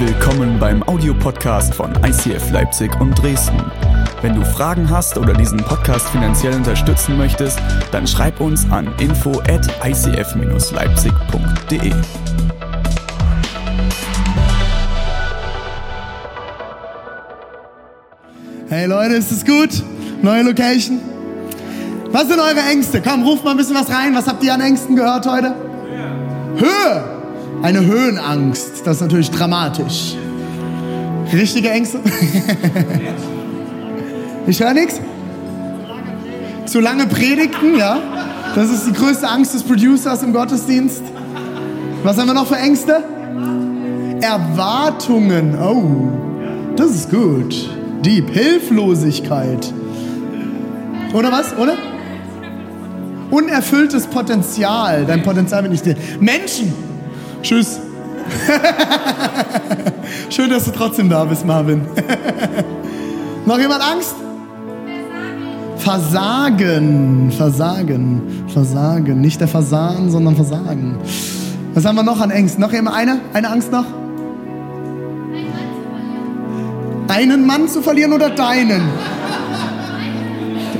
Willkommen beim Audiopodcast von ICF Leipzig und Dresden. Wenn du Fragen hast oder diesen Podcast finanziell unterstützen möchtest, dann schreib uns an info at icf-leipzig.de. Hey Leute, ist es gut? Neue Location? Was sind eure Ängste? Komm, ruft mal ein bisschen was rein. Was habt ihr an Ängsten gehört heute? Höhe. Höhe. Eine Höhenangst. Das ist natürlich dramatisch. Richtige Ängste? ich höre nichts. Zu lange predigten, ja. Das ist die größte Angst des Producers im Gottesdienst. Was haben wir noch für Ängste? Erwartungen. Oh, das ist gut. Dieb. Hilflosigkeit. Oder was? Oder? Unerfülltes Potenzial. Dein Potenzial wird nicht dir. Menschen. Tschüss. Schön, dass du trotzdem da bist, Marvin. Noch jemand Angst? Versagen. Versagen. Versagen. Nicht der Versagen, sondern Versagen. Was haben wir noch an Ängsten? Noch jemand eine? Eine Angst noch? Einen Mann zu verlieren oder deinen?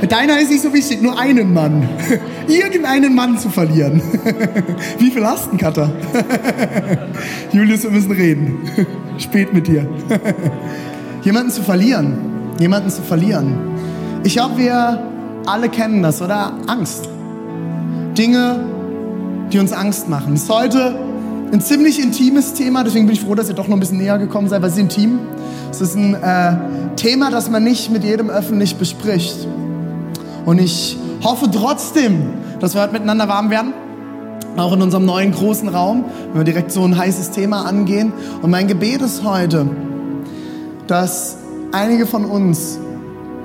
Deiner ist nicht so wichtig, nur einen Mann. Irgendeinen Mann zu verlieren. Wie viel hast du, Cutter? Julius, wir müssen reden. Spät mit dir. Jemanden zu verlieren. Jemanden zu verlieren. Ich glaube, wir alle kennen das, oder? Angst. Dinge, die uns Angst machen. Das ist heute ein ziemlich intimes Thema, deswegen bin ich froh, dass ihr doch noch ein bisschen näher gekommen seid, weil es ist intim. Es ist ein äh, Thema, das man nicht mit jedem öffentlich bespricht. Und ich hoffe trotzdem, dass wir heute miteinander warm werden. Auch in unserem neuen großen Raum, wenn wir direkt so ein heißes Thema angehen. Und mein Gebet ist heute, dass einige von uns,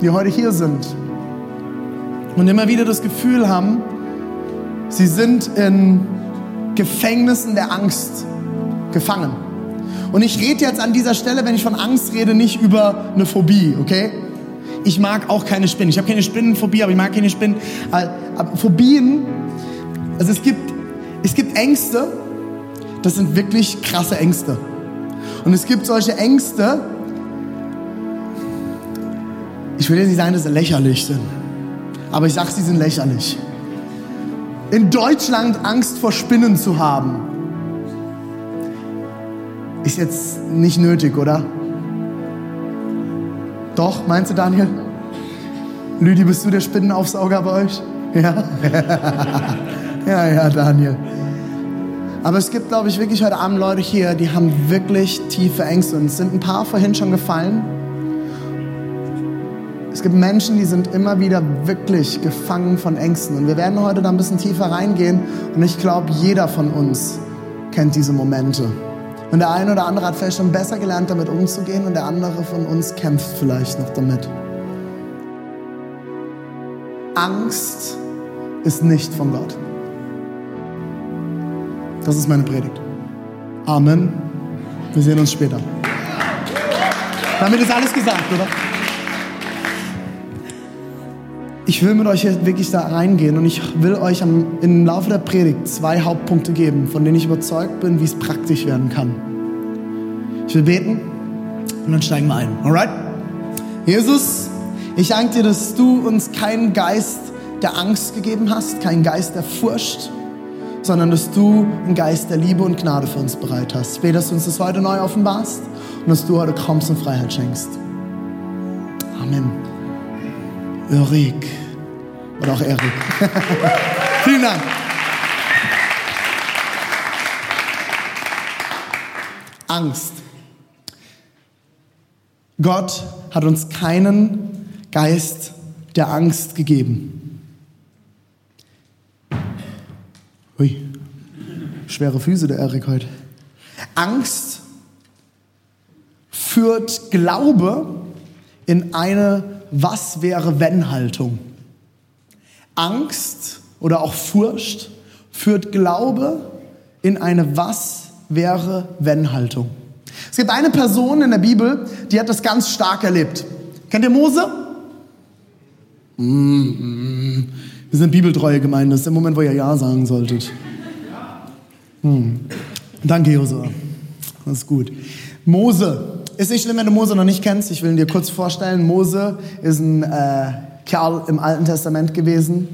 die heute hier sind und immer wieder das Gefühl haben, sie sind in Gefängnissen der Angst gefangen. Und ich rede jetzt an dieser Stelle, wenn ich von Angst rede, nicht über eine Phobie, okay? Ich mag auch keine Spinnen. Ich habe keine Spinnenphobie, aber ich mag keine Spinnen. Aber Phobien, also es gibt, es gibt Ängste, das sind wirklich krasse Ängste. Und es gibt solche Ängste, ich will jetzt nicht sagen, dass sie lächerlich sind, aber ich sage, sie sind lächerlich. In Deutschland Angst vor Spinnen zu haben, ist jetzt nicht nötig, oder? Doch, meinst du, Daniel? Lüdi, bist du der Spinnenaufsauger bei euch? Ja. ja, ja, Daniel. Aber es gibt, glaube ich, wirklich heute Abend Leute hier, die haben wirklich tiefe Ängste. Und es sind ein paar vorhin schon gefallen. Es gibt Menschen, die sind immer wieder wirklich gefangen von Ängsten. Und wir werden heute da ein bisschen tiefer reingehen. Und ich glaube, jeder von uns kennt diese Momente. Und der eine oder andere hat vielleicht schon besser gelernt, damit umzugehen. Und der andere von uns kämpft vielleicht noch damit. Angst ist nicht von Gott. Das ist meine Predigt. Amen. Wir sehen uns später. Damit ist alles gesagt, oder? Ich will mit euch jetzt wirklich da reingehen und ich will euch am, im Laufe der Predigt zwei Hauptpunkte geben, von denen ich überzeugt bin, wie es praktisch werden kann. Ich will beten und dann steigen wir ein. Alright? Jesus, ich danke dir, dass du uns keinen Geist der Angst gegeben hast, keinen Geist der Furcht, sondern dass du einen Geist der Liebe und Gnade für uns bereit hast. Ich bete, dass du uns das heute neu offenbarst und dass du heute kommst und Freiheit schenkst. Erik. Oder auch Erik. Vielen Dank. Angst. Gott hat uns keinen Geist der Angst gegeben. Ui, schwere Füße der Erik heute. Angst führt Glaube in eine Was wäre wenn Haltung. Angst oder auch Furcht führt Glaube in eine Was wäre wenn Haltung. Es gibt eine Person in der Bibel, die hat das ganz stark erlebt. Kennt ihr Mose? Mm. Wir sind bibeltreue Gemeinde. Das ist der Moment, wo ihr Ja sagen solltet. Hm. Danke, Josua. Das ist gut. Mose. Ist nicht schlimm, wenn du Mose noch nicht kennst. Ich will ihn dir kurz vorstellen. Mose ist ein äh, Kerl im Alten Testament gewesen.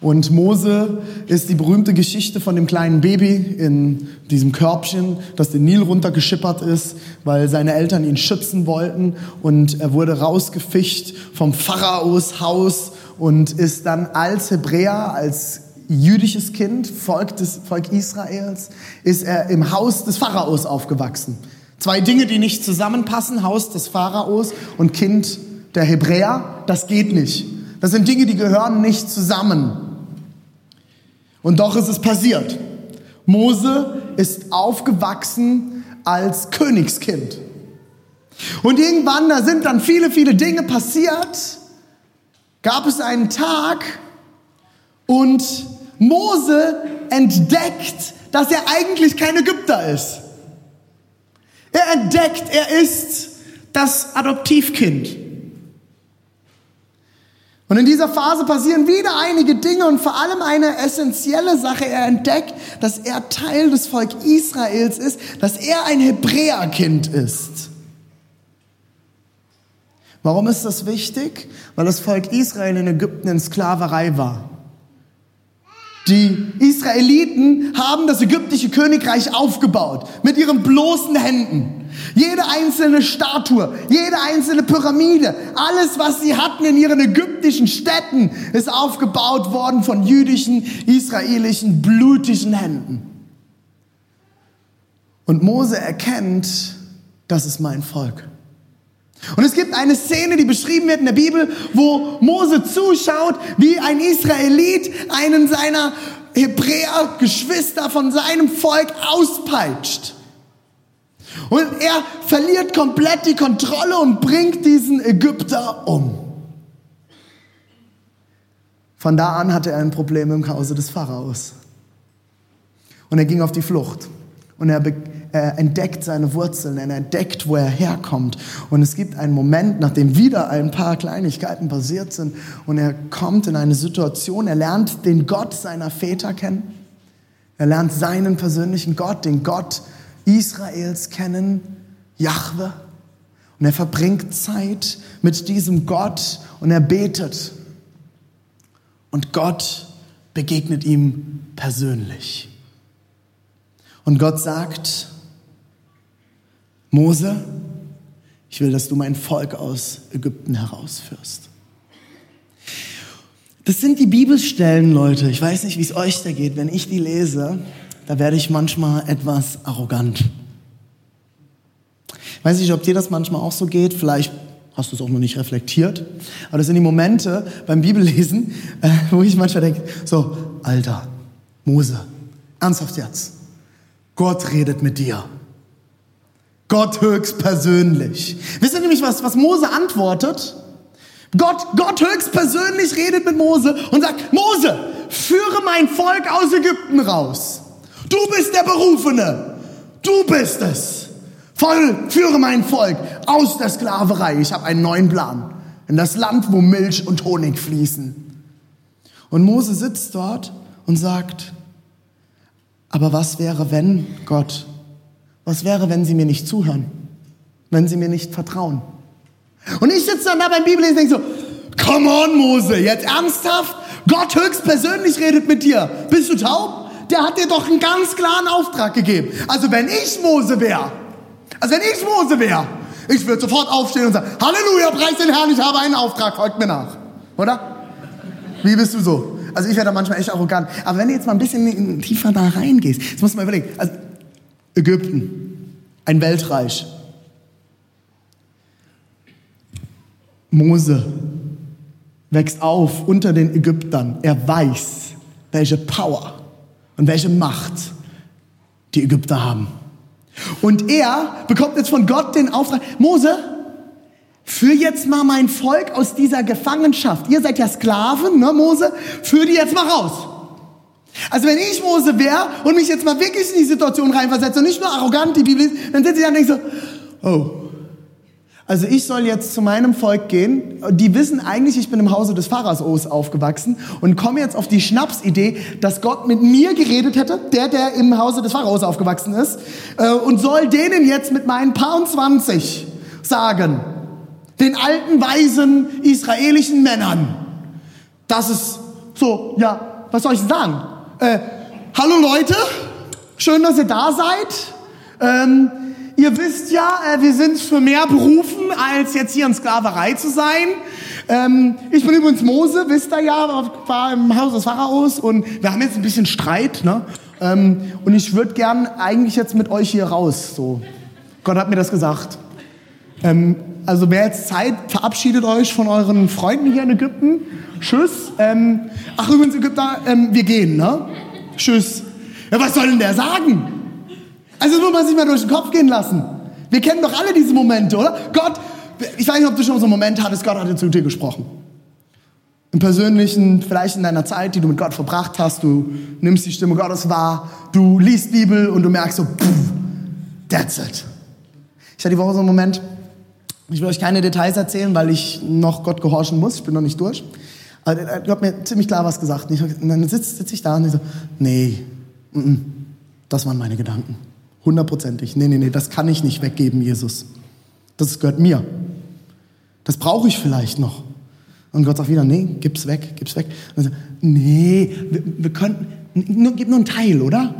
Und Mose ist die berühmte Geschichte von dem kleinen Baby in diesem Körbchen, das den Nil runtergeschippert ist, weil seine Eltern ihn schützen wollten. Und er wurde rausgefischt vom Pharaos Haus und ist dann als Hebräer, als jüdisches Kind, Volk, des, Volk Israels, ist er im Haus des Pharaos aufgewachsen. Zwei Dinge, die nicht zusammenpassen, Haus des Pharaos und Kind der Hebräer, das geht nicht. Das sind Dinge, die gehören nicht zusammen. Und doch ist es passiert. Mose ist aufgewachsen als Königskind. Und irgendwann, da sind dann viele, viele Dinge passiert, gab es einen Tag und Mose entdeckt, dass er eigentlich kein Ägypter ist. Er entdeckt, er ist das Adoptivkind. Und in dieser Phase passieren wieder einige Dinge und vor allem eine essentielle Sache. Er entdeckt, dass er Teil des Volk Israels ist, dass er ein Hebräerkind ist. Warum ist das wichtig? Weil das Volk Israel in Ägypten in Sklaverei war. Die Israeliten haben das ägyptische Königreich aufgebaut mit ihren bloßen Händen. Jede einzelne Statue, jede einzelne Pyramide, alles, was sie hatten in ihren ägyptischen Städten, ist aufgebaut worden von jüdischen, israelischen, blutigen Händen. Und Mose erkennt, das ist mein Volk. Und es gibt eine Szene, die beschrieben wird in der Bibel, wo Mose zuschaut, wie ein Israelit einen seiner Hebräer, Geschwister von seinem Volk auspeitscht. Und er verliert komplett die Kontrolle und bringt diesen Ägypter um. Von da an hatte er ein Problem im Hause des Pharaos. Und er ging auf die Flucht. Und er, er entdeckt seine Wurzeln, er entdeckt, wo er herkommt. Und es gibt einen Moment, nachdem wieder ein paar Kleinigkeiten passiert sind und er kommt in eine Situation, er lernt den Gott seiner Väter kennen. Er lernt seinen persönlichen Gott, den Gott Israels kennen, Jahwe. Und er verbringt Zeit mit diesem Gott und er betet. Und Gott begegnet ihm persönlich. Und Gott sagt, Mose, ich will, dass du mein Volk aus Ägypten herausführst. Das sind die Bibelstellen, Leute. Ich weiß nicht, wie es euch da geht. Wenn ich die lese, da werde ich manchmal etwas arrogant. Ich weiß nicht, ob dir das manchmal auch so geht. Vielleicht hast du es auch noch nicht reflektiert. Aber das sind die Momente beim Bibellesen, äh, wo ich manchmal denke, so, Alter, Mose, ernsthaft jetzt. Gott redet mit dir. Gott höchstpersönlich. Wisst ihr nämlich was, was Mose antwortet? Gott, Gott höchstpersönlich redet mit Mose und sagt, Mose, führe mein Volk aus Ägypten raus. Du bist der Berufene. Du bist es. Voll, führe mein Volk aus der Sklaverei. Ich habe einen neuen Plan. In das Land, wo Milch und Honig fließen. Und Mose sitzt dort und sagt, aber was wäre, wenn Gott, was wäre, wenn sie mir nicht zuhören? Wenn sie mir nicht vertrauen? Und ich sitze dann da beim Bibellesen und denke so, come on Mose, jetzt ernsthaft? Gott höchstpersönlich redet mit dir. Bist du taub? Der hat dir doch einen ganz klaren Auftrag gegeben. Also wenn ich Mose wäre, also wenn ich Mose wäre, ich würde sofort aufstehen und sagen, Halleluja, preis den Herrn, ich habe einen Auftrag, folgt mir nach. Oder? Wie bist du so? Also ich werde da manchmal echt arrogant. Aber wenn du jetzt mal ein bisschen tiefer da reingehst, jetzt musst du mal überlegen. Also Ägypten, ein Weltreich. Mose wächst auf unter den Ägyptern. Er weiß, welche Power und welche Macht die Ägypter haben. Und er bekommt jetzt von Gott den Auftrag, Mose, Führ jetzt mal mein Volk aus dieser Gefangenschaft. Ihr seid ja Sklaven, ne, Mose? Führ die jetzt mal raus. Also wenn ich Mose wäre und mich jetzt mal wirklich in die Situation reinversetze und nicht nur arrogant die Bibel ist, dann sitze ich da und denke so, oh, Also ich soll jetzt zu meinem Volk gehen. Die wissen eigentlich, ich bin im Hause des Pharaos aufgewachsen und komme jetzt auf die Schnapsidee, dass Gott mit mir geredet hätte, der, der im Hause des Pharaos aufgewachsen ist, äh, und soll denen jetzt mit meinen Paar und 20 sagen, den alten, weisen israelischen Männern, dass es so, ja, was soll ich sagen? Äh, hallo Leute, schön, dass ihr da seid. Ähm, ihr wisst ja, äh, wir sind für mehr berufen, als jetzt hier in Sklaverei zu sein. Ähm, ich bin übrigens Mose, wisst ihr ja, war im Haus des Pharaos und wir haben jetzt ein bisschen Streit. Ne? Ähm, und ich würde gern eigentlich jetzt mit euch hier raus. So. Gott hat mir das gesagt. Ähm, also wer jetzt Zeit, verabschiedet euch von euren Freunden hier in Ägypten. Tschüss. Ähm, ach übrigens Ägypter, ähm, wir gehen, ne? Tschüss. Ja, was soll denn der sagen? Also nur mal sich mal durch den Kopf gehen lassen. Wir kennen doch alle diese Momente, oder? Gott, ich weiß nicht, ob du schon so einen Moment hattest, Gott hat zu dir gesprochen. Im Persönlichen, vielleicht in deiner Zeit, die du mit Gott verbracht hast, du nimmst die Stimme Gottes wahr, du liest Bibel und du merkst so, pff, that's it. Ich hatte die Woche so einen Moment, ich will euch keine Details erzählen, weil ich noch Gott gehorchen muss, ich bin noch nicht durch. Aber er hat mir ziemlich klar was gesagt. Und dann sitze sitz ich da und ich so, nee, das waren meine Gedanken. Hundertprozentig. Nee, nee, nee, das kann ich nicht weggeben, Jesus. Das gehört mir. Das brauche ich vielleicht noch. Und Gott sagt wieder, nee, gib's weg, gib's weg. Und sagt, nee, wir, wir könnten, nur, gib nur einen Teil, oder?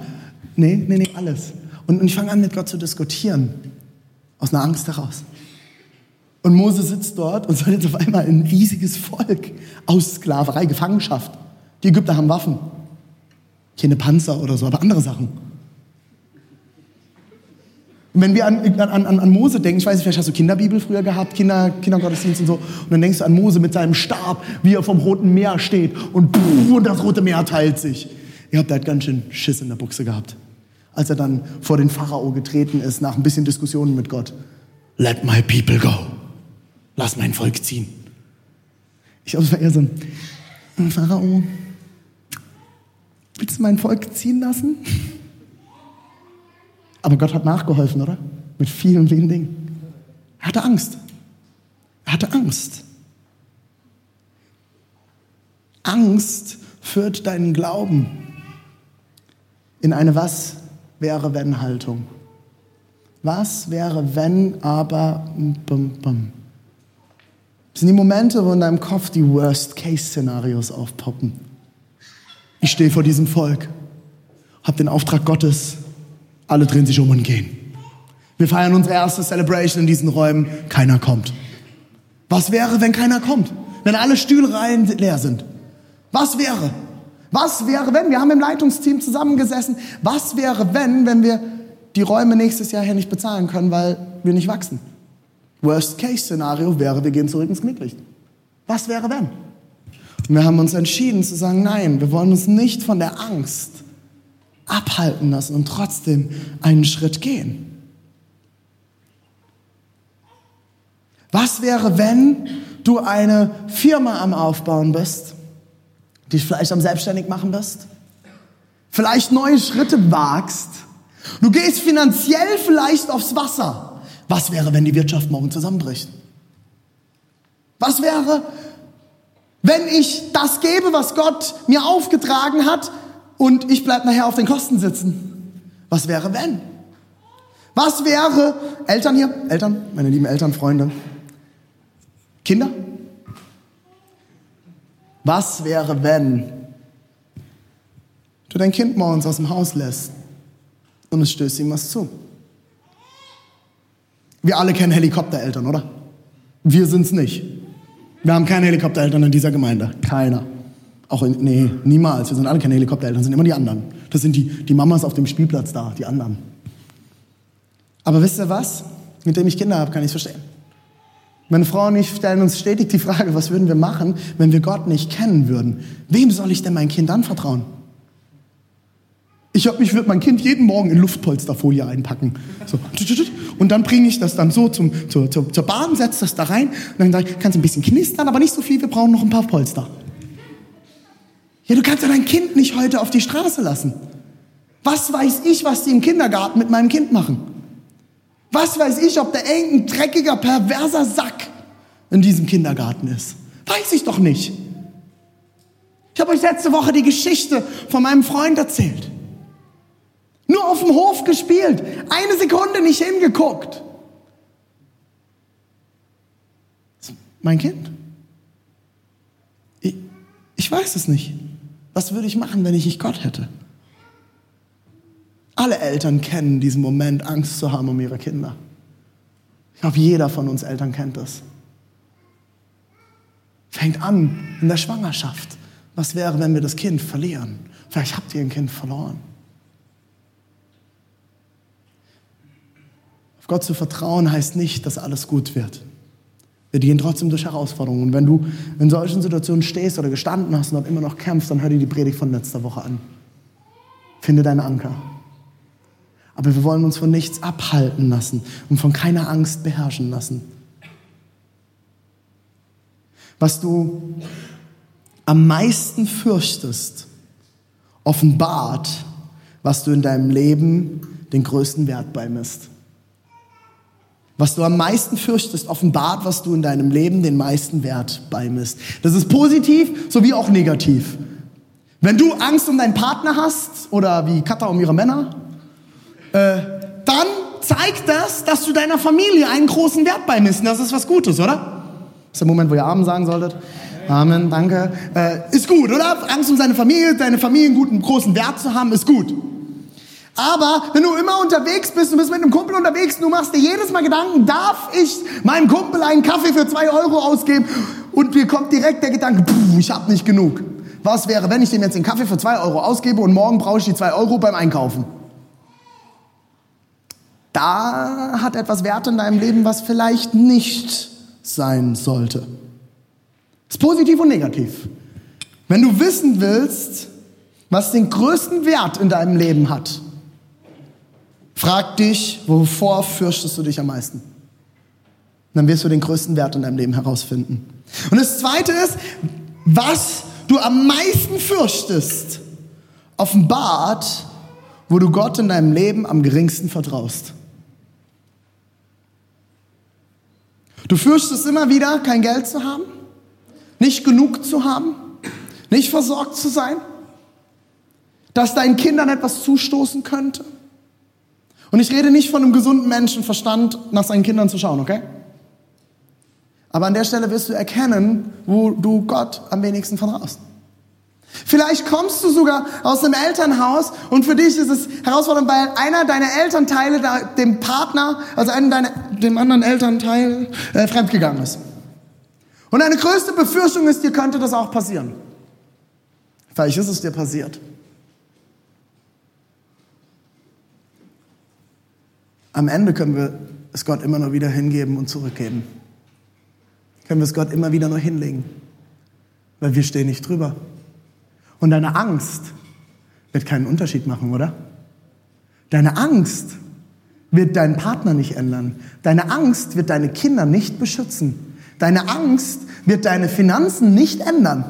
Nee, nee, nee, alles. Und, und ich fange an, mit Gott zu diskutieren. Aus einer Angst heraus. Und Mose sitzt dort und soll jetzt auf einmal ein riesiges Volk aus Sklaverei, Gefangenschaft. Die Ägypter haben Waffen. Keine Panzer oder so, aber andere Sachen. Und wenn wir an, an, an, an Mose denken, ich weiß nicht, vielleicht hast du Kinderbibel früher gehabt, Kinder, Kindergottesdienst und so, und dann denkst du an Mose mit seinem Stab, wie er vom Roten Meer steht und, puh, und das Rote Meer teilt sich. Ihr habt halt ganz schön Schiss in der Buchse gehabt, als er dann vor den Pharao getreten ist, nach ein bisschen Diskussionen mit Gott. Let my people go. Lass mein Volk ziehen. Ich glaube, es war eher so ein Pharao, willst du mein Volk ziehen lassen? Aber Gott hat nachgeholfen, oder? Mit vielen, vielen Dingen. Er hatte Angst. Er hatte Angst. Angst führt deinen Glauben in eine Was wäre wenn Haltung. Was wäre wenn aber bum, bum. Das sind die Momente, wo in deinem Kopf die Worst-Case-Szenarios aufpoppen. Ich stehe vor diesem Volk, habe den Auftrag Gottes, alle drehen sich um und gehen. Wir feiern unsere erste Celebration in diesen Räumen, keiner kommt. Was wäre, wenn keiner kommt? Wenn alle Stühlreihen leer sind? Was wäre? Was wäre, wenn? Wir haben im Leitungsteam zusammengesessen. Was wäre, wenn, wenn wir die Räume nächstes Jahr hier nicht bezahlen können, weil wir nicht wachsen? Worst-Case-Szenario wäre, wir gehen zurück ins Knicklicht. Was wäre, wenn? Und wir haben uns entschieden zu sagen, nein, wir wollen uns nicht von der Angst abhalten lassen und trotzdem einen Schritt gehen. Was wäre, wenn du eine Firma am Aufbauen bist, die vielleicht am Selbstständig machen bist, vielleicht neue Schritte wagst, du gehst finanziell vielleicht aufs Wasser. Was wäre, wenn die Wirtschaft morgen zusammenbricht? Was wäre, wenn ich das gebe, was Gott mir aufgetragen hat und ich bleibe nachher auf den Kosten sitzen? Was wäre, wenn? Was wäre, Eltern hier, Eltern, meine lieben Eltern, Freunde, Kinder? Was wäre, wenn du dein Kind morgens aus dem Haus lässt und es stößt ihm was zu? Wir alle kennen Helikoptereltern, oder? Wir sind's nicht. Wir haben keine Helikoptereltern in dieser Gemeinde. Keiner. Auch in, nee, niemals. Wir sind alle keine Helikoptereltern, sind immer die anderen. Das sind die, die Mamas auf dem Spielplatz da, die anderen. Aber wisst ihr was? Mit dem ich Kinder habe, kann ich verstehen. Meine Frau und ich stellen uns stetig die Frage, was würden wir machen, wenn wir Gott nicht kennen würden? Wem soll ich denn mein Kind anvertrauen? Ich, ich würde mein Kind jeden Morgen in Luftpolsterfolie einpacken. So. Und dann bringe ich das dann so zum, zur, zur, zur Bahn, setze das da rein und dann sage ich, kannst ein bisschen knistern, aber nicht so viel, wir brauchen noch ein paar Polster. Ja, du kannst ja dein Kind nicht heute auf die Straße lassen. Was weiß ich, was die im Kindergarten mit meinem Kind machen? Was weiß ich, ob da irgendein dreckiger, perverser Sack in diesem Kindergarten ist. Weiß ich doch nicht. Ich habe euch letzte Woche die Geschichte von meinem Freund erzählt. Nur auf dem Hof gespielt, eine Sekunde nicht hingeguckt. Mein Kind? Ich, ich weiß es nicht. Was würde ich machen, wenn ich nicht Gott hätte? Alle Eltern kennen diesen Moment, Angst zu haben um ihre Kinder. Ich glaube, jeder von uns Eltern kennt das. Fängt an in der Schwangerschaft. Was wäre, wenn wir das Kind verlieren? Vielleicht habt ihr ein Kind verloren. Auf Gott zu vertrauen heißt nicht, dass alles gut wird. Wir gehen trotzdem durch Herausforderungen. Und wenn du in solchen Situationen stehst oder gestanden hast und dort immer noch kämpfst, dann hör dir die Predigt von letzter Woche an. Finde deinen Anker. Aber wir wollen uns von nichts abhalten lassen und von keiner Angst beherrschen lassen. Was du am meisten fürchtest, offenbart, was du in deinem Leben den größten Wert beimisst. Was du am meisten fürchtest, offenbart, was du in deinem Leben den meisten Wert beimisst. Das ist positiv sowie auch negativ. Wenn du Angst um deinen Partner hast oder wie Katha um ihre Männer, äh, dann zeigt das, dass du deiner Familie einen großen Wert beimisst. Das ist was Gutes, oder? Das ist der Moment, wo ihr Amen sagen solltet. Amen, danke. Äh, ist gut, oder? Angst um seine Familie, deine Familie einen guten, großen Wert zu haben, ist gut. Aber wenn du immer unterwegs bist, du bist mit einem Kumpel unterwegs, du machst dir jedes Mal Gedanken, darf ich meinem Kumpel einen Kaffee für zwei Euro ausgeben? Und dir kommt direkt der Gedanke, pff, ich habe nicht genug. Was wäre, wenn ich dem jetzt den Kaffee für zwei Euro ausgebe und morgen brauche ich die zwei Euro beim Einkaufen? Da hat etwas Wert in deinem Leben, was vielleicht nicht sein sollte. Ist positiv und negativ. Wenn du wissen willst, was den größten Wert in deinem Leben hat, Frag dich, wovor fürchtest du dich am meisten? dann wirst du den größten Wert in deinem Leben herausfinden. Und das Zweite ist, was du am meisten fürchtest, offenbart, wo du Gott in deinem Leben am geringsten vertraust. Du fürchtest immer wieder, kein Geld zu haben, nicht genug zu haben, nicht versorgt zu sein, dass deinen Kindern etwas zustoßen könnte. Und ich rede nicht von einem gesunden Menschenverstand, nach seinen Kindern zu schauen, okay? Aber an der Stelle wirst du erkennen, wo du Gott am wenigsten vertraust. Vielleicht kommst du sogar aus einem Elternhaus und für dich ist es herausfordernd, weil einer deiner Elternteile dem Partner, also einem deiner, dem anderen Elternteil, äh, fremdgegangen ist. Und deine größte Befürchtung ist, dir könnte das auch passieren. Vielleicht ist es dir passiert. Am Ende können wir es Gott immer nur wieder hingeben und zurückgeben. Können wir es Gott immer wieder nur hinlegen, weil wir stehen nicht drüber. Und deine Angst wird keinen Unterschied machen, oder? Deine Angst wird deinen Partner nicht ändern. Deine Angst wird deine Kinder nicht beschützen. Deine Angst wird deine Finanzen nicht ändern.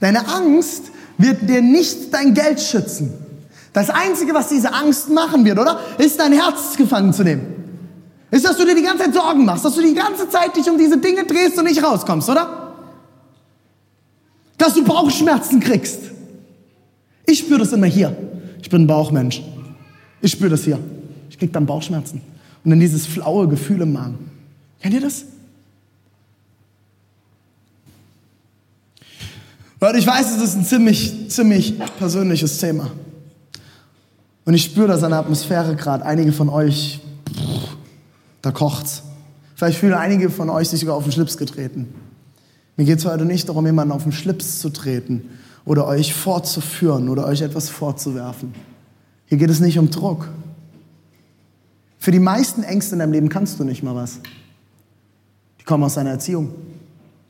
Deine Angst wird dir nicht dein Geld schützen. Das Einzige, was diese Angst machen wird, oder? Ist dein Herz gefangen zu nehmen. Ist, dass du dir die ganze Zeit Sorgen machst, dass du die ganze Zeit dich um diese Dinge drehst und nicht rauskommst, oder? Dass du Bauchschmerzen kriegst. Ich spüre das immer hier. Ich bin ein Bauchmensch. Ich spüre das hier. Ich krieg dann Bauchschmerzen. Und dann dieses flaue Gefühl im Magen. Kennt ihr das? Leute, ich weiß, es ist ein ziemlich, ziemlich persönliches Thema. Und ich spüre das an der Atmosphäre gerade. Einige von euch, da kocht's. Vielleicht fühlen einige von euch sich sogar auf den Schlips getreten. Mir geht es heute nicht darum, jemanden auf den Schlips zu treten oder euch fortzuführen oder euch etwas vorzuwerfen. Hier geht es nicht um Druck. Für die meisten Ängste in deinem Leben kannst du nicht mal was. Die kommen aus deiner Erziehung,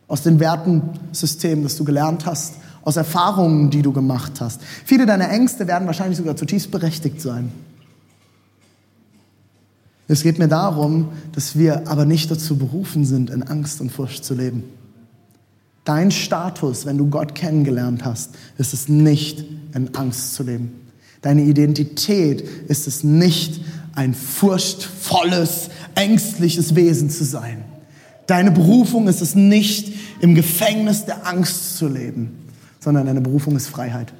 aus den Wertensystemen, das du gelernt hast, aus Erfahrungen, die du gemacht hast. Viele deiner Ängste werden wahrscheinlich sogar zutiefst berechtigt sein. Es geht mir darum, dass wir aber nicht dazu berufen sind, in Angst und Furcht zu leben. Dein Status, wenn du Gott kennengelernt hast, ist es nicht, in Angst zu leben. Deine Identität ist es nicht, ein furchtvolles, ängstliches Wesen zu sein. Deine Berufung ist es nicht, im Gefängnis der Angst zu leben, sondern deine Berufung ist Freiheit.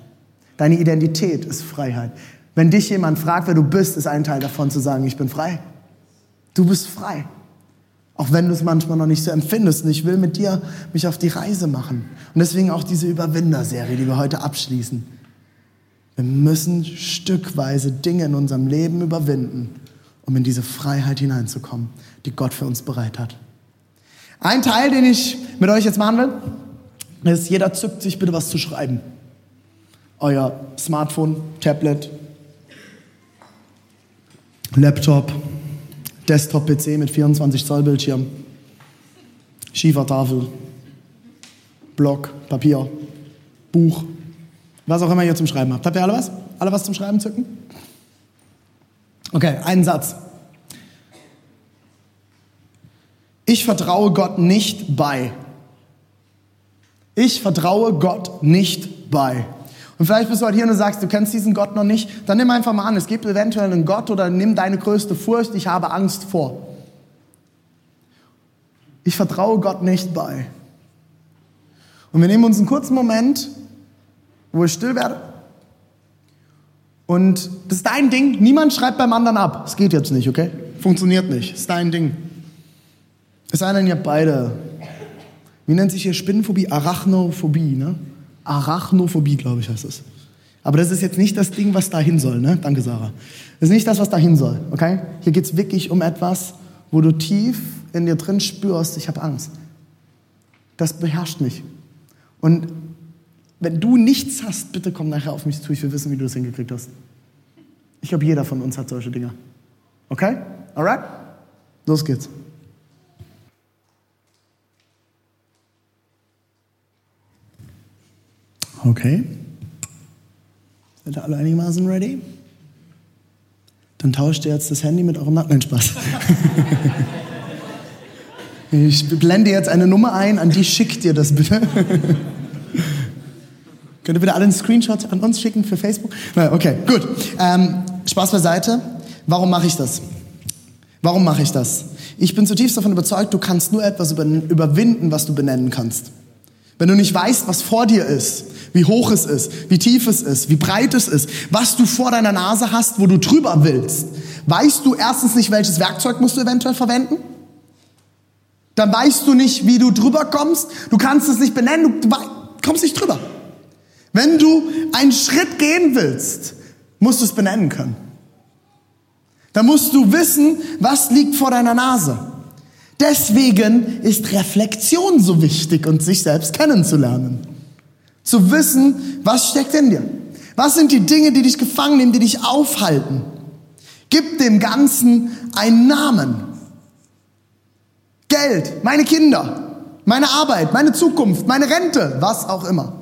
Deine Identität ist Freiheit. Wenn dich jemand fragt, wer du bist, ist ein Teil davon zu sagen, ich bin frei. Du bist frei. Auch wenn du es manchmal noch nicht so empfindest. Und ich will mit dir mich auf die Reise machen. Und deswegen auch diese Überwinder-Serie, die wir heute abschließen. Wir müssen stückweise Dinge in unserem Leben überwinden, um in diese Freiheit hineinzukommen, die Gott für uns bereit hat. Ein Teil, den ich mit euch jetzt machen will, ist, jeder zückt sich bitte was zu schreiben. Euer Smartphone, Tablet, Laptop, Desktop-PC mit 24 Zoll Bildschirm, Schiefertafel, Block, Papier, Buch, was auch immer ihr zum Schreiben habt. Habt ihr alle was? Alle was zum Schreiben zücken? Okay, einen Satz. Ich vertraue Gott nicht bei. Ich vertraue Gott nicht bei. Und vielleicht bist du halt hier und sagst, du kennst diesen Gott noch nicht, dann nimm einfach mal an, es gibt eventuell einen Gott oder nimm deine größte Furcht, ich habe Angst vor. Ich vertraue Gott nicht bei. Und wir nehmen uns einen kurzen Moment, wo ich still werde. Und das ist dein Ding. Niemand schreibt beim anderen ab. Es geht jetzt nicht, okay? Funktioniert nicht. Das ist dein Ding. Es sei denn, ihr beide. Wie nennt sich hier Spinnenphobie? Arachnophobie, ne? Arachnophobie, glaube ich, heißt es. Aber das ist jetzt nicht das Ding, was dahin soll, ne? Danke, Sarah. Das ist nicht das, was dahin soll, okay? Hier geht es wirklich um etwas, wo du tief in dir drin spürst, ich habe Angst. Das beherrscht mich. Und wenn du nichts hast, bitte komm nachher auf mich zu, ich will wissen, wie du das hingekriegt hast. Ich glaube, jeder von uns hat solche Dinge. Okay? Alright? Los geht's. Okay. Seid ihr alle einigermaßen ready? Dann tauscht ihr jetzt das Handy mit eurem Nacken. Spaß. ich blende jetzt eine Nummer ein, an die schickt ihr das bitte. Könnt ihr bitte alle einen Screenshot an uns schicken für Facebook? Okay, gut. Ähm, Spaß beiseite. Warum mache ich das? Warum mache ich das? Ich bin zutiefst davon überzeugt, du kannst nur etwas überwinden, was du benennen kannst. Wenn du nicht weißt, was vor dir ist, wie hoch es ist, wie tief es ist, wie breit es ist, was du vor deiner Nase hast, wo du drüber willst, weißt du erstens nicht, welches Werkzeug musst du eventuell verwenden? Dann weißt du nicht, wie du drüber kommst. Du kannst es nicht benennen, du kommst nicht drüber. Wenn du einen Schritt gehen willst, musst du es benennen können. Dann musst du wissen, was liegt vor deiner Nase. Deswegen ist Reflexion so wichtig und sich selbst kennenzulernen. Zu wissen, was steckt in dir? Was sind die Dinge, die dich gefangen nehmen, die dich aufhalten? Gib dem Ganzen einen Namen. Geld, meine Kinder, meine Arbeit, meine Zukunft, meine Rente, was auch immer.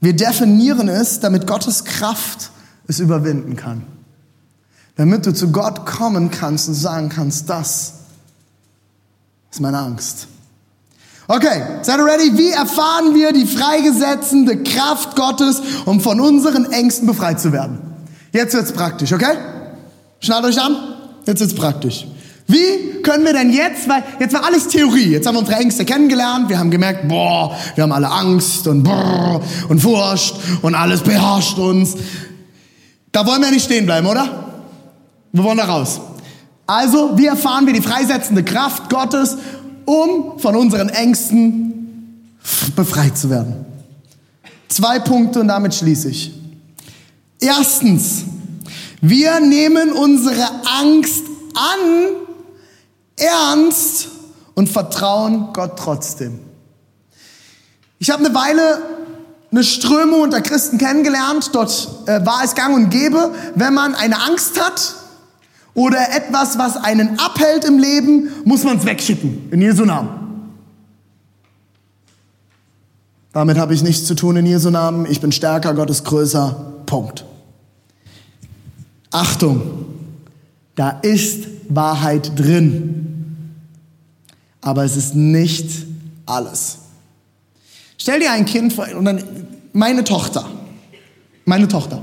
Wir definieren es, damit Gottes Kraft es überwinden kann. Damit du zu Gott kommen kannst und sagen kannst, das ist meine Angst. Okay, seid ihr ready? Wie erfahren wir die freigesetzende Kraft Gottes, um von unseren Ängsten befreit zu werden? Jetzt wird's praktisch, okay? Schnallt euch an. Jetzt wird's praktisch. Wie können wir denn jetzt, weil jetzt war alles Theorie, jetzt haben wir unsere Ängste kennengelernt, wir haben gemerkt, boah, wir haben alle Angst und brrr und Furcht und alles beherrscht uns. Da wollen wir nicht stehen bleiben, oder? Wir wollen da raus. Also, wie erfahren wir die freisetzende Kraft Gottes, um von unseren Ängsten befreit zu werden? Zwei Punkte und damit schließe ich. Erstens, wir nehmen unsere Angst an, ernst und vertrauen Gott trotzdem. Ich habe eine Weile eine Strömung unter Christen kennengelernt. Dort äh, war es gang und gäbe, wenn man eine Angst hat, oder etwas, was einen abhält im Leben, muss man es wegschicken. In Jesu Namen. Damit habe ich nichts zu tun in Jesu Namen. Ich bin stärker, Gott ist größer. Punkt. Achtung, da ist Wahrheit drin. Aber es ist nicht alles. Stell dir ein Kind vor, und dann meine Tochter, meine Tochter,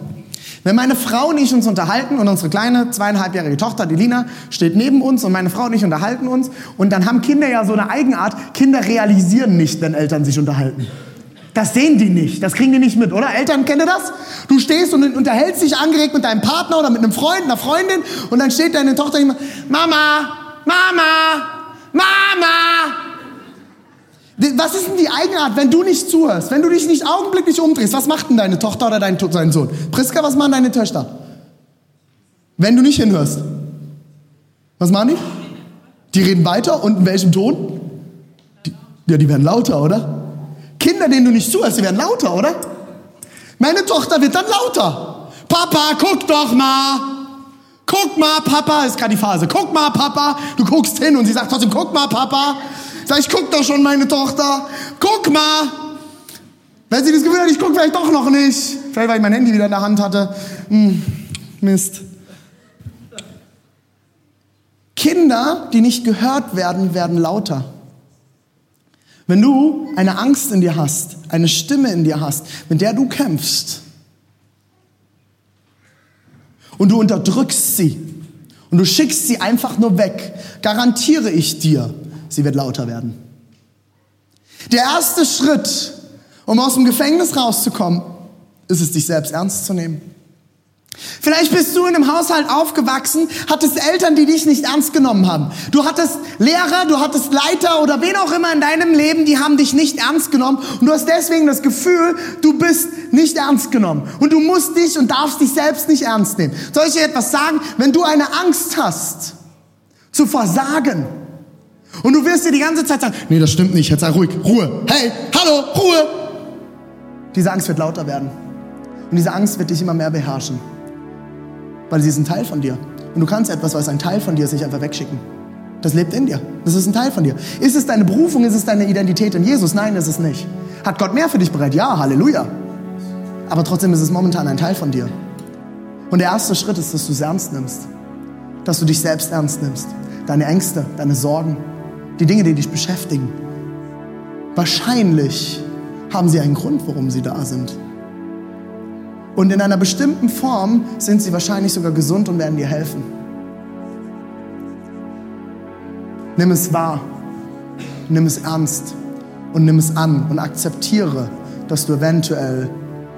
Wenn meine Frau und ich uns unterhalten und unsere kleine zweieinhalbjährige Tochter, die Lina, steht neben uns und meine Frau und ich unterhalten uns und dann haben Kinder ja so eine Eigenart, Kinder realisieren nicht, wenn Eltern sich unterhalten. Das sehen die nicht, das kriegen die nicht mit, oder? Eltern, kennt ihr das? Du stehst und unterhältst dich angeregt mit deinem Partner oder mit einem Freund, einer Freundin und dann steht deine Tochter immer, Mama, Mama, Mama. Was ist denn die Eigenart, wenn du nicht zuhörst, wenn du dich nicht augenblicklich umdrehst? Was macht denn deine Tochter oder dein, dein Sohn? Priska, was machen deine Töchter? Wenn du nicht hinhörst. Was machen die? Die reden weiter und in welchem Ton? Die, ja, die werden lauter, oder? Kinder, denen du nicht zuhörst, die werden lauter, oder? Meine Tochter wird dann lauter. Papa, guck doch mal. Guck mal, Papa, ist gerade die Phase. Guck mal, Papa. Du guckst hin und sie sagt trotzdem, guck mal, Papa. Sag ich, guck doch schon, meine Tochter. Guck mal. Wenn sie das Gefühl hat, ich guck vielleicht doch noch nicht. Vielleicht, weil ich mein Handy wieder in der Hand hatte. Hm, Mist. Kinder, die nicht gehört werden, werden lauter. Wenn du eine Angst in dir hast, eine Stimme in dir hast, mit der du kämpfst und du unterdrückst sie und du schickst sie einfach nur weg, garantiere ich dir, sie wird lauter werden. Der erste Schritt, um aus dem Gefängnis rauszukommen, ist es, dich selbst ernst zu nehmen. Vielleicht bist du in einem Haushalt aufgewachsen, hattest Eltern, die dich nicht ernst genommen haben. Du hattest Lehrer, du hattest Leiter oder wen auch immer in deinem Leben, die haben dich nicht ernst genommen. Und du hast deswegen das Gefühl, du bist nicht ernst genommen. Und du musst dich und darfst dich selbst nicht ernst nehmen. Soll ich dir etwas sagen? Wenn du eine Angst hast, zu versagen, und du wirst dir die ganze Zeit sagen, nee, das stimmt nicht, jetzt sei ruhig, Ruhe, hey, hallo, Ruhe. Diese Angst wird lauter werden. Und diese Angst wird dich immer mehr beherrschen weil sie ist ein Teil von dir. Und du kannst etwas, was ein Teil von dir ist, nicht einfach wegschicken. Das lebt in dir. Das ist ein Teil von dir. Ist es deine Berufung? Ist es deine Identität in Jesus? Nein, ist es nicht. Hat Gott mehr für dich bereit? Ja, Halleluja. Aber trotzdem ist es momentan ein Teil von dir. Und der erste Schritt ist, dass du es ernst nimmst. Dass du dich selbst ernst nimmst. Deine Ängste, deine Sorgen, die Dinge, die dich beschäftigen. Wahrscheinlich haben sie einen Grund, warum sie da sind. Und in einer bestimmten Form sind sie wahrscheinlich sogar gesund und werden dir helfen. Nimm es wahr, nimm es ernst und nimm es an und akzeptiere, dass du eventuell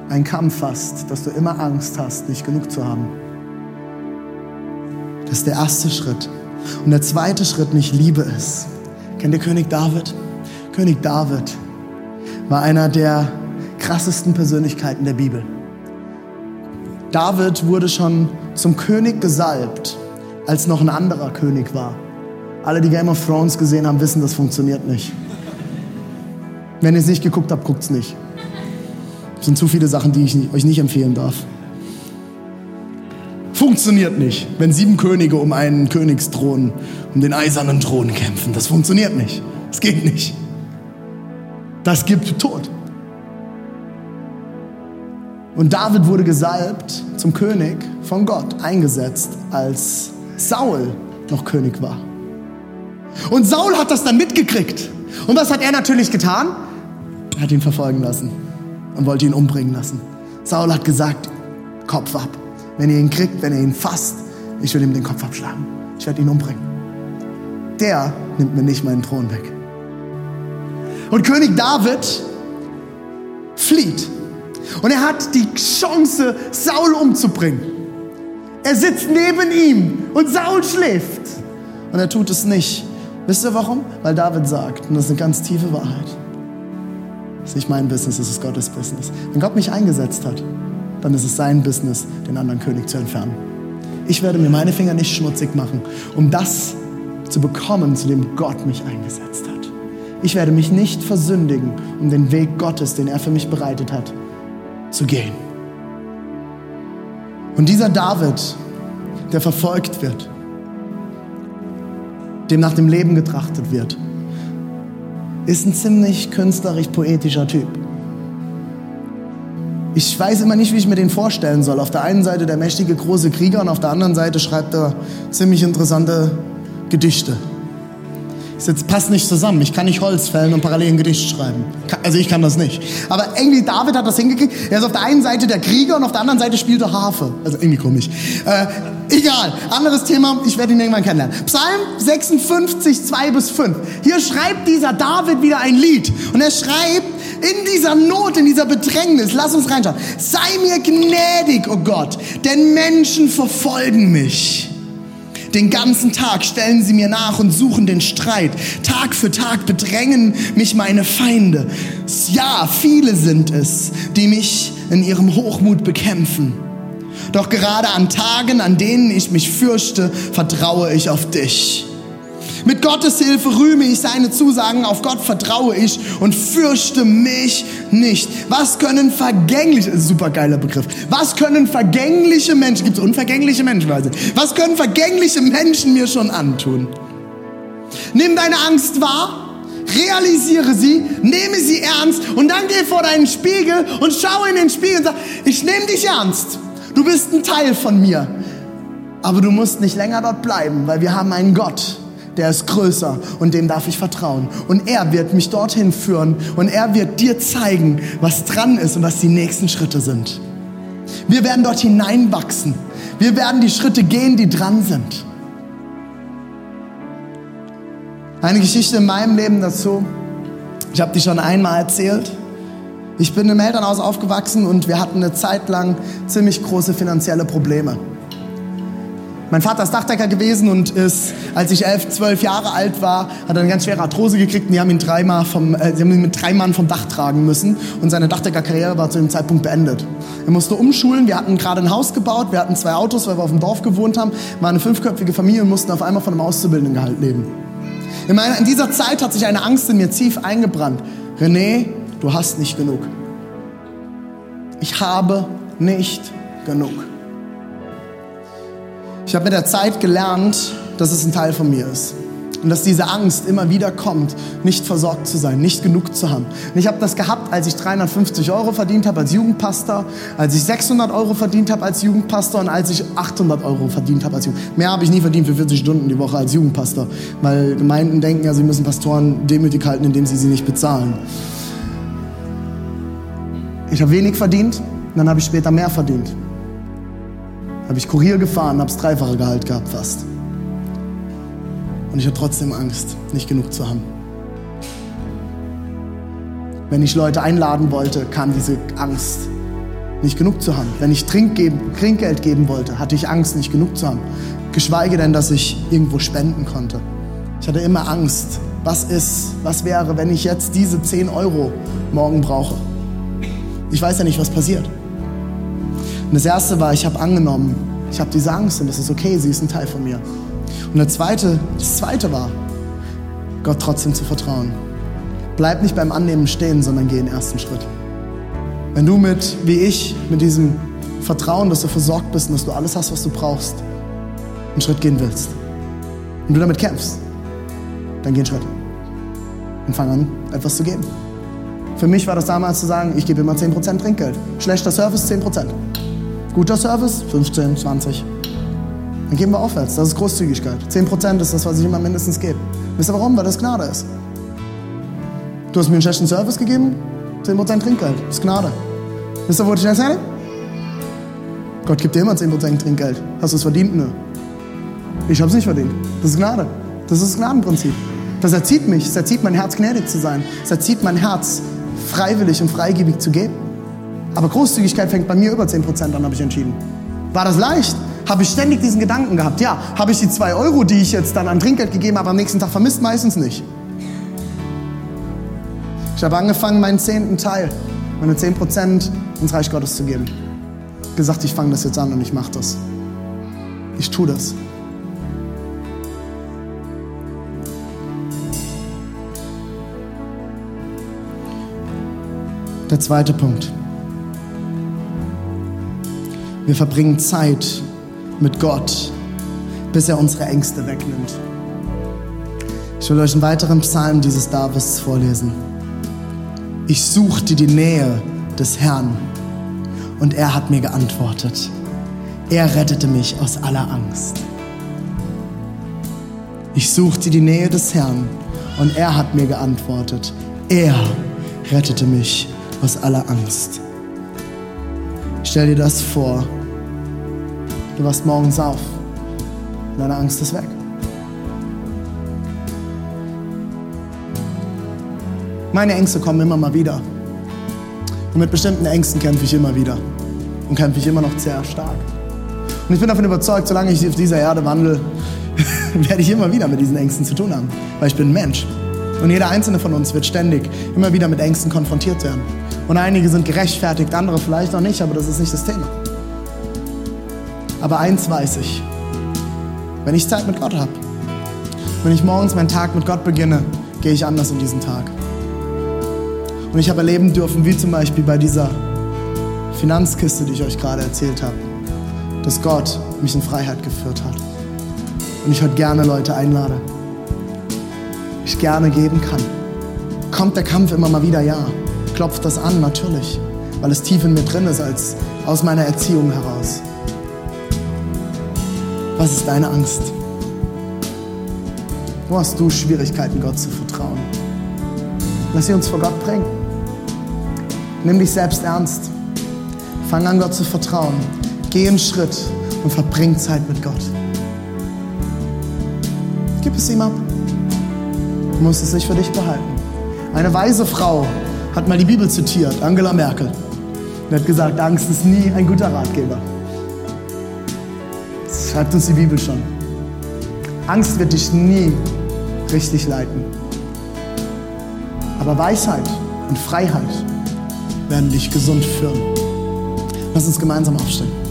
einen Kampf hast, dass du immer Angst hast, nicht genug zu haben. Das ist der erste Schritt. Und der zweite Schritt, und ich liebe es. Kennt ihr König David? König David war einer der krassesten Persönlichkeiten der Bibel. David wurde schon zum König gesalbt, als noch ein anderer König war. Alle, die Game of Thrones gesehen haben, wissen, das funktioniert nicht. Wenn ihr es nicht geguckt habt, guckt es nicht. Es sind zu viele Sachen, die ich euch nicht empfehlen darf. Funktioniert nicht, wenn sieben Könige um einen Königsthron, um den eisernen Thron kämpfen. Das funktioniert nicht. Es geht nicht. Das gibt Tod. Und David wurde gesalbt zum König von Gott, eingesetzt, als Saul noch König war. Und Saul hat das dann mitgekriegt. Und was hat er natürlich getan? Er hat ihn verfolgen lassen und wollte ihn umbringen lassen. Saul hat gesagt, Kopf ab. Wenn ihr ihn kriegt, wenn ihr ihn fasst, ich will ihm den Kopf abschlagen. Ich werde ihn umbringen. Der nimmt mir nicht meinen Thron weg. Und König David flieht und er hat die Chance, Saul umzubringen. Er sitzt neben ihm und Saul schläft. Und er tut es nicht. Wisst ihr warum? Weil David sagt, und das ist eine ganz tiefe Wahrheit, das ist nicht mein Business, das ist Gottes Business. Wenn Gott mich eingesetzt hat, dann ist es sein Business, den anderen König zu entfernen. Ich werde mir meine Finger nicht schmutzig machen, um das zu bekommen, zu dem Gott mich eingesetzt hat. Ich werde mich nicht versündigen um den Weg Gottes, den er für mich bereitet hat, zu gehen. Und dieser David, der verfolgt wird, dem nach dem Leben getrachtet wird, ist ein ziemlich künstlerisch-poetischer Typ. Ich weiß immer nicht, wie ich mir den vorstellen soll. Auf der einen Seite der mächtige große Krieger und auf der anderen Seite schreibt er ziemlich interessante Gedichte. Das jetzt passt nicht zusammen. Ich kann nicht Holz fällen und parallel ein Gedicht schreiben. Also ich kann das nicht. Aber irgendwie David hat das hingekriegt. Er ist auf der einen Seite der Krieger und auf der anderen Seite spielt er Harfe. Also irgendwie komisch. Äh, egal. Anderes Thema. Ich werde ihn irgendwann kennenlernen. Psalm 56, 2 bis 5. Hier schreibt dieser David wieder ein Lied. Und er schreibt, in dieser Not, in dieser Bedrängnis, lass uns reinschauen. Sei mir gnädig, oh Gott, denn Menschen verfolgen mich. Den ganzen Tag stellen sie mir nach und suchen den Streit. Tag für Tag bedrängen mich meine Feinde. Ja, viele sind es, die mich in ihrem Hochmut bekämpfen. Doch gerade an Tagen, an denen ich mich fürchte, vertraue ich auf dich. Mit Gottes Hilfe rühme ich seine Zusagen, auf Gott vertraue ich und fürchte mich nicht. Was können vergängliche, super geiler Begriff, was können vergängliche Menschen, gibt es unvergängliche Menschen, weiß ich, was können vergängliche Menschen mir schon antun? Nimm deine Angst wahr, realisiere sie, nehme sie ernst und dann geh vor deinen Spiegel und schau in den Spiegel und sag, ich nehme dich ernst. Du bist ein Teil von mir. Aber du musst nicht länger dort bleiben, weil wir haben einen Gott, der ist größer und dem darf ich vertrauen. Und er wird mich dorthin führen und er wird dir zeigen, was dran ist und was die nächsten Schritte sind. Wir werden dort hineinwachsen. Wir werden die Schritte gehen, die dran sind. Eine Geschichte in meinem Leben dazu. Ich habe die schon einmal erzählt. Ich bin im Elternhaus aufgewachsen und wir hatten eine Zeit lang ziemlich große finanzielle Probleme. Mein Vater ist Dachdecker gewesen und ist, als ich elf, zwölf Jahre alt war, hat er eine ganz schwere Arthrose gekriegt und die haben ihn dreimal vom, äh, sie haben ihn mit drei Mann vom Dach tragen müssen und seine Dachdeckerkarriere war zu dem Zeitpunkt beendet. Er musste umschulen, wir hatten gerade ein Haus gebaut, wir hatten zwei Autos, weil wir auf dem Dorf gewohnt haben, waren eine fünfköpfige Familie und mussten auf einmal von einem Auszubildendengehalt leben. In, meiner, in dieser Zeit hat sich eine Angst in mir tief eingebrannt. René, du hast nicht genug. Ich habe nicht genug. Ich habe mit der Zeit gelernt, dass es ein Teil von mir ist. Und dass diese Angst immer wieder kommt, nicht versorgt zu sein, nicht genug zu haben. Und ich habe das gehabt, als ich 350 Euro verdient habe als Jugendpastor, als ich 600 Euro verdient habe als Jugendpastor und als ich 800 Euro verdient habe als Jugendpastor. Mehr habe ich nie verdient für 40 Stunden die Woche als Jugendpastor, weil Gemeinden denken ja, sie müssen Pastoren demütig halten, indem sie sie nicht bezahlen. Ich habe wenig verdient, dann habe ich später mehr verdient. Habe ich Kurier gefahren, habe das dreifache Gehalt gehabt fast. Und ich hatte trotzdem Angst, nicht genug zu haben. Wenn ich Leute einladen wollte, kam diese Angst, nicht genug zu haben. Wenn ich Trink geben, Trinkgeld geben wollte, hatte ich Angst, nicht genug zu haben. Geschweige denn, dass ich irgendwo spenden konnte. Ich hatte immer Angst. Was ist, was wäre, wenn ich jetzt diese 10 Euro morgen brauche? Ich weiß ja nicht, was passiert. Und das erste war, ich habe angenommen, ich habe diese Angst und das ist okay, sie ist ein Teil von mir. Und das zweite, das zweite war, Gott trotzdem zu vertrauen. Bleib nicht beim Annehmen stehen, sondern geh den ersten Schritt. Wenn du mit, wie ich, mit diesem Vertrauen, dass du versorgt bist und dass du alles hast, was du brauchst, einen Schritt gehen willst und du damit kämpfst, dann geh einen Schritt und fang an, etwas zu geben. Für mich war das damals zu sagen, ich gebe immer 10% Trinkgeld. Schlechter Service 10%. Guter Service, 15, 20. Dann geben wir aufwärts. Das ist Großzügigkeit. 10% ist das, was ich immer mindestens gebe. Wisst ihr warum? Weil das Gnade ist. Du hast mir einen schlechten Service gegeben, 10% Trinkgeld. Das ist Gnade. Wisst ihr, wo ich erzähle? Gott gibt dir immer 10% Trinkgeld. Hast du es verdient? Nö. Ich habe es nicht verdient. Das ist Gnade. Das ist das Gnadenprinzip. Das erzieht mich. Es erzieht mein Herz, gnädig zu sein. Es erzieht mein Herz, freiwillig und freigebig zu geben. Aber Großzügigkeit fängt bei mir über 10% an, habe ich entschieden. War das leicht? Habe ich ständig diesen Gedanken gehabt? Ja. Habe ich die 2 Euro, die ich jetzt dann an Trinkgeld gegeben habe, am nächsten Tag vermisst? Meistens nicht. Ich habe angefangen, meinen zehnten Teil, meine 10% ins Reich Gottes zu geben. Gesagt, ich fange das jetzt an und ich mache das. Ich tue das. Der zweite Punkt. Wir verbringen Zeit mit Gott, bis er unsere Ängste wegnimmt. Ich will euch einen weiteren Psalm dieses Davids vorlesen. Ich suchte die Nähe des Herrn und er hat mir geantwortet. Er rettete mich aus aller Angst. Ich suchte die Nähe des Herrn Und er hat mir geantwortet. Er rettete mich aus aller Angst. Stell dir das vor. Du wachst morgens auf und deine Angst ist weg. Meine Ängste kommen immer mal wieder. Und mit bestimmten Ängsten kämpfe ich immer wieder. Und kämpfe ich immer noch sehr stark. Und ich bin davon überzeugt, solange ich auf dieser Erde wandle, werde ich immer wieder mit diesen Ängsten zu tun haben. Weil ich bin ein Mensch. Und jeder einzelne von uns wird ständig immer wieder mit Ängsten konfrontiert werden. Und einige sind gerechtfertigt, andere vielleicht noch nicht, aber das ist nicht das Thema. Aber eins weiß ich. Wenn ich Zeit mit Gott habe, wenn ich morgens meinen Tag mit Gott beginne, gehe ich anders in diesen Tag. Und ich habe erleben dürfen, wie zum Beispiel bei dieser Finanzkiste, die ich euch gerade erzählt habe, dass Gott mich in Freiheit geführt hat. Und ich heute gerne Leute einlade. Ich gerne geben kann. Kommt der Kampf immer mal wieder? Ja. Klopft das an? Natürlich. Weil es tief in mir drin ist, als aus meiner Erziehung heraus. Was ist deine Angst? Wo hast du Schwierigkeiten, Gott zu vertrauen? Lass sie uns vor Gott bringen. Nimm dich selbst ernst. Fang an, Gott zu vertrauen. Geh einen Schritt und verbring Zeit mit Gott. Gib es ihm ab. Du musst es nicht für dich behalten. Eine weise Frau hat mal die Bibel zitiert, Angela Merkel. Und hat gesagt, Angst ist nie ein guter Ratgeber. Das schreibt uns die Bibel schon. Angst wird dich nie richtig leiten. Aber Weisheit und Freiheit werden dich gesund führen. Lass uns gemeinsam aufstehen.